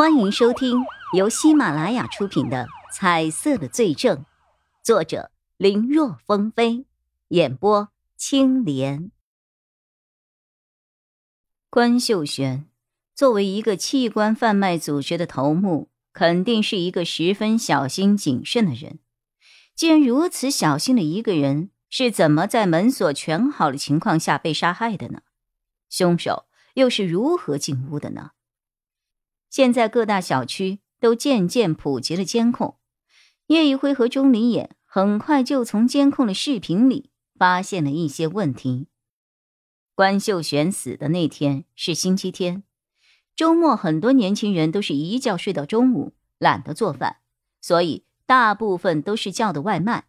欢迎收听由喜马拉雅出品的《彩色的罪证》，作者林若风飞，演播青莲。关秀璇作为一个器官贩卖组织的头目，肯定是一个十分小心谨慎的人。既然如此小心的一个人，是怎么在门锁全好的情况下被杀害的呢？凶手又是如何进屋的呢？现在各大小区都渐渐普及了监控，叶一辉和钟离眼很快就从监控的视频里发现了一些问题。关秀璇死的那天是星期天，周末很多年轻人都是一觉睡到中午，懒得做饭，所以大部分都是叫的外卖。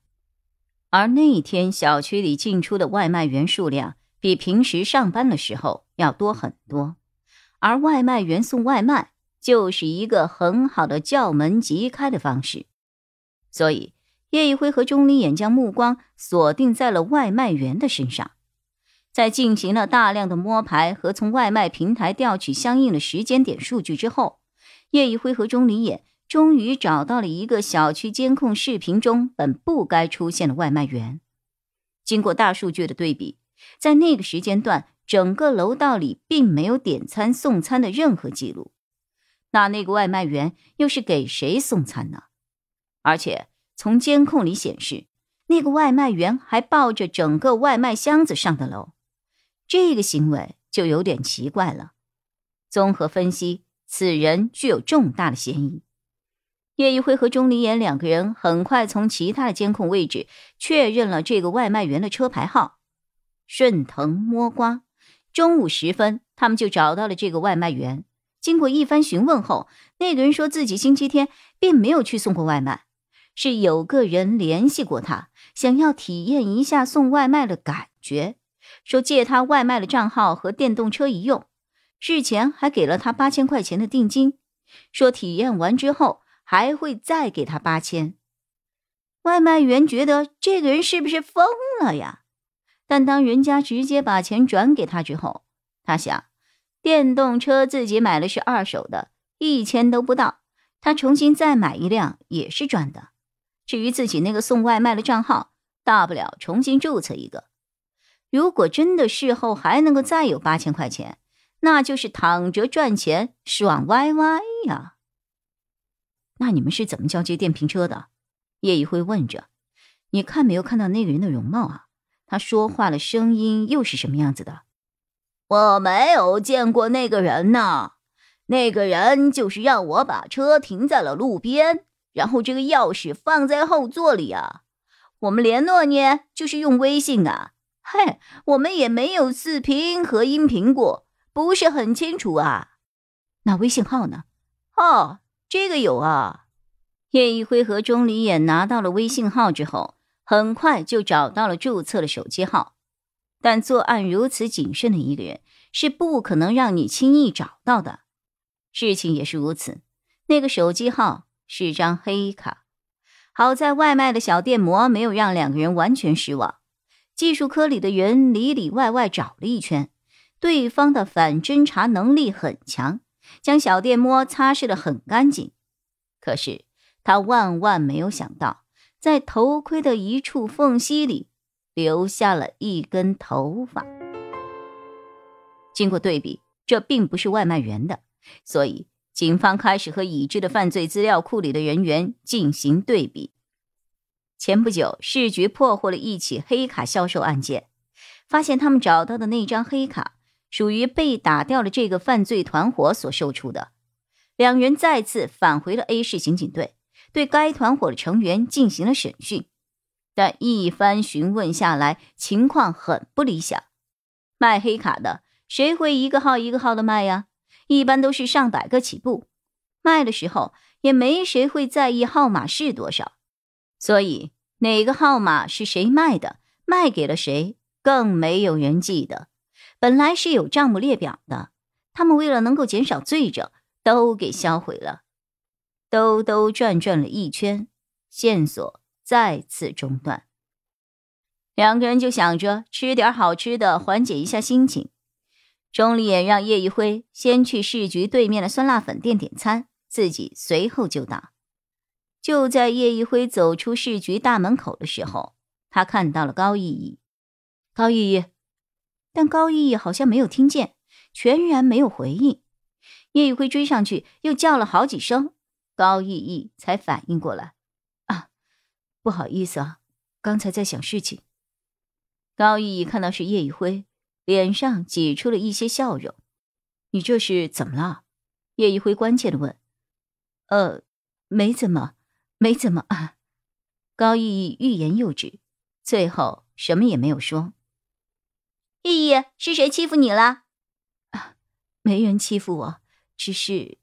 而那一天小区里进出的外卖员数量比平时上班的时候要多很多，而外卖员送外卖。就是一个很好的叫门即开的方式，所以叶一辉和钟离眼将目光锁定在了外卖员的身上，在进行了大量的摸排和从外卖平台调取相应的时间点数据之后，叶一辉和钟离眼终于找到了一个小区监控视频中本不该出现的外卖员。经过大数据的对比，在那个时间段，整个楼道里并没有点餐送餐的任何记录。那那个外卖员又是给谁送餐呢？而且从监控里显示，那个外卖员还抱着整个外卖箱子上的楼，这个行为就有点奇怪了。综合分析，此人具有重大的嫌疑。叶一辉和钟离言两个人很快从其他的监控位置确认了这个外卖员的车牌号。顺藤摸瓜，中午时分，他们就找到了这个外卖员。经过一番询问后，那个人说自己星期天并没有去送过外卖，是有个人联系过他，想要体验一下送外卖的感觉，说借他外卖的账号和电动车一用，事前还给了他八千块钱的定金，说体验完之后还会再给他八千。外卖员觉得这个人是不是疯了呀？但当人家直接把钱转给他之后，他想。电动车自己买的是二手的，一千都不到。他重新再买一辆也是赚的。至于自己那个送外卖的账号，大不了重新注册一个。如果真的事后还能够再有八千块钱，那就是躺着赚钱，爽歪歪呀！那你们是怎么交接电瓶车的？叶一辉问着。你看没有看到那个人的容貌啊？他说话的声音又是什么样子的？我没有见过那个人呢，那个人就是让我把车停在了路边，然后这个钥匙放在后座里啊。我们联络呢，就是用微信啊。嘿，我们也没有视频和音频过，不是很清楚啊。那微信号呢？哦，这个有啊。叶一辉和钟离眼拿到了微信号之后，很快就找到了注册的手机号。但作案如此谨慎的一个人是不可能让你轻易找到的。事情也是如此，那个手机号是张黑卡。好在外卖的小电摩没有让两个人完全失望。技术科里的人里里外外找了一圈，对方的反侦查能力很强，将小电摩擦拭的很干净。可是他万万没有想到，在头盔的一处缝隙里。留下了一根头发。经过对比，这并不是外卖员的，所以警方开始和已知的犯罪资料库里的人员进行对比。前不久，市局破获了一起黑卡销售案件，发现他们找到的那张黑卡属于被打掉的这个犯罪团伙所售出的。两人再次返回了 A 市刑警队，对该团伙的成员进行了审讯。但一番询问下来，情况很不理想。卖黑卡的谁会一个号一个号的卖呀？一般都是上百个起步。卖的时候也没谁会在意号码是多少，所以哪个号码是谁卖的，卖给了谁，更没有人记得。本来是有账目列表的，他们为了能够减少罪证，都给销毁了。兜兜转转了一圈，线索。再次中断，两个人就想着吃点好吃的，缓解一下心情。钟离也让叶一辉先去市局对面的酸辣粉店点餐，自己随后就到。就在叶一辉走出市局大门口的时候，他看到了高逸逸。高逸逸，但高逸逸好像没有听见，全然没有回应。叶一辉追上去，又叫了好几声，高逸逸才反应过来。啊，不好意思啊，刚才在想事情。高逸逸看到是叶一辉，脸上挤出了一些笑容。你这是怎么了？叶一辉关切的问。呃，没怎么。没怎么啊，高逸逸欲言又止，最后什么也没有说。逸逸，是谁欺负你了？啊，没人欺负我，只是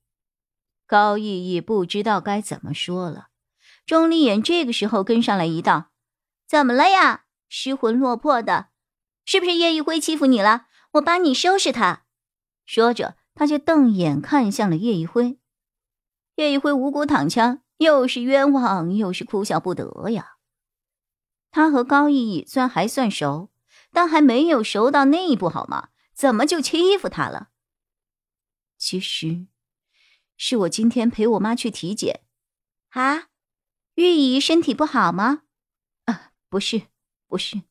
高逸逸不知道该怎么说了。钟离眼这个时候跟上来一道：“怎么了呀？失魂落魄的，是不是叶一辉欺负你了？我帮你收拾他。”说着，他就瞪眼看向了叶一辉。叶一辉无辜躺枪。又是冤枉，又是哭笑不得呀。他和高逸逸虽然还算熟，但还没有熟到那一步，好吗？怎么就欺负他了？其实，是我今天陪我妈去体检。啊，玉姨身体不好吗？啊，不是，不是。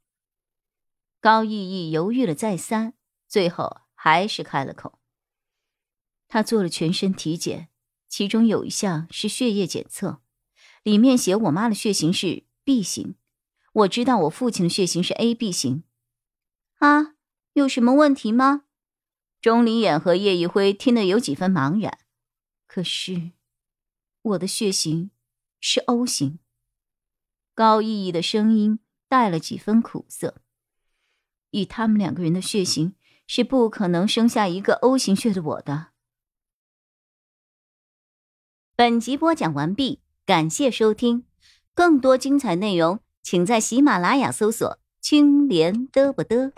高逸逸犹豫了再三，最后还是开了口。他做了全身体检。其中有一项是血液检测，里面写我妈的血型是 B 型，我知道我父亲的血型是 AB 型。啊，有什么问题吗？钟离衍和叶一辉听得有几分茫然。可是，我的血型是 O 型。高意义的声音带了几分苦涩。以他们两个人的血型，是不可能生下一个 O 型血的我的。本集播讲完毕，感谢收听，更多精彩内容，请在喜马拉雅搜索“青莲嘚不嘚”。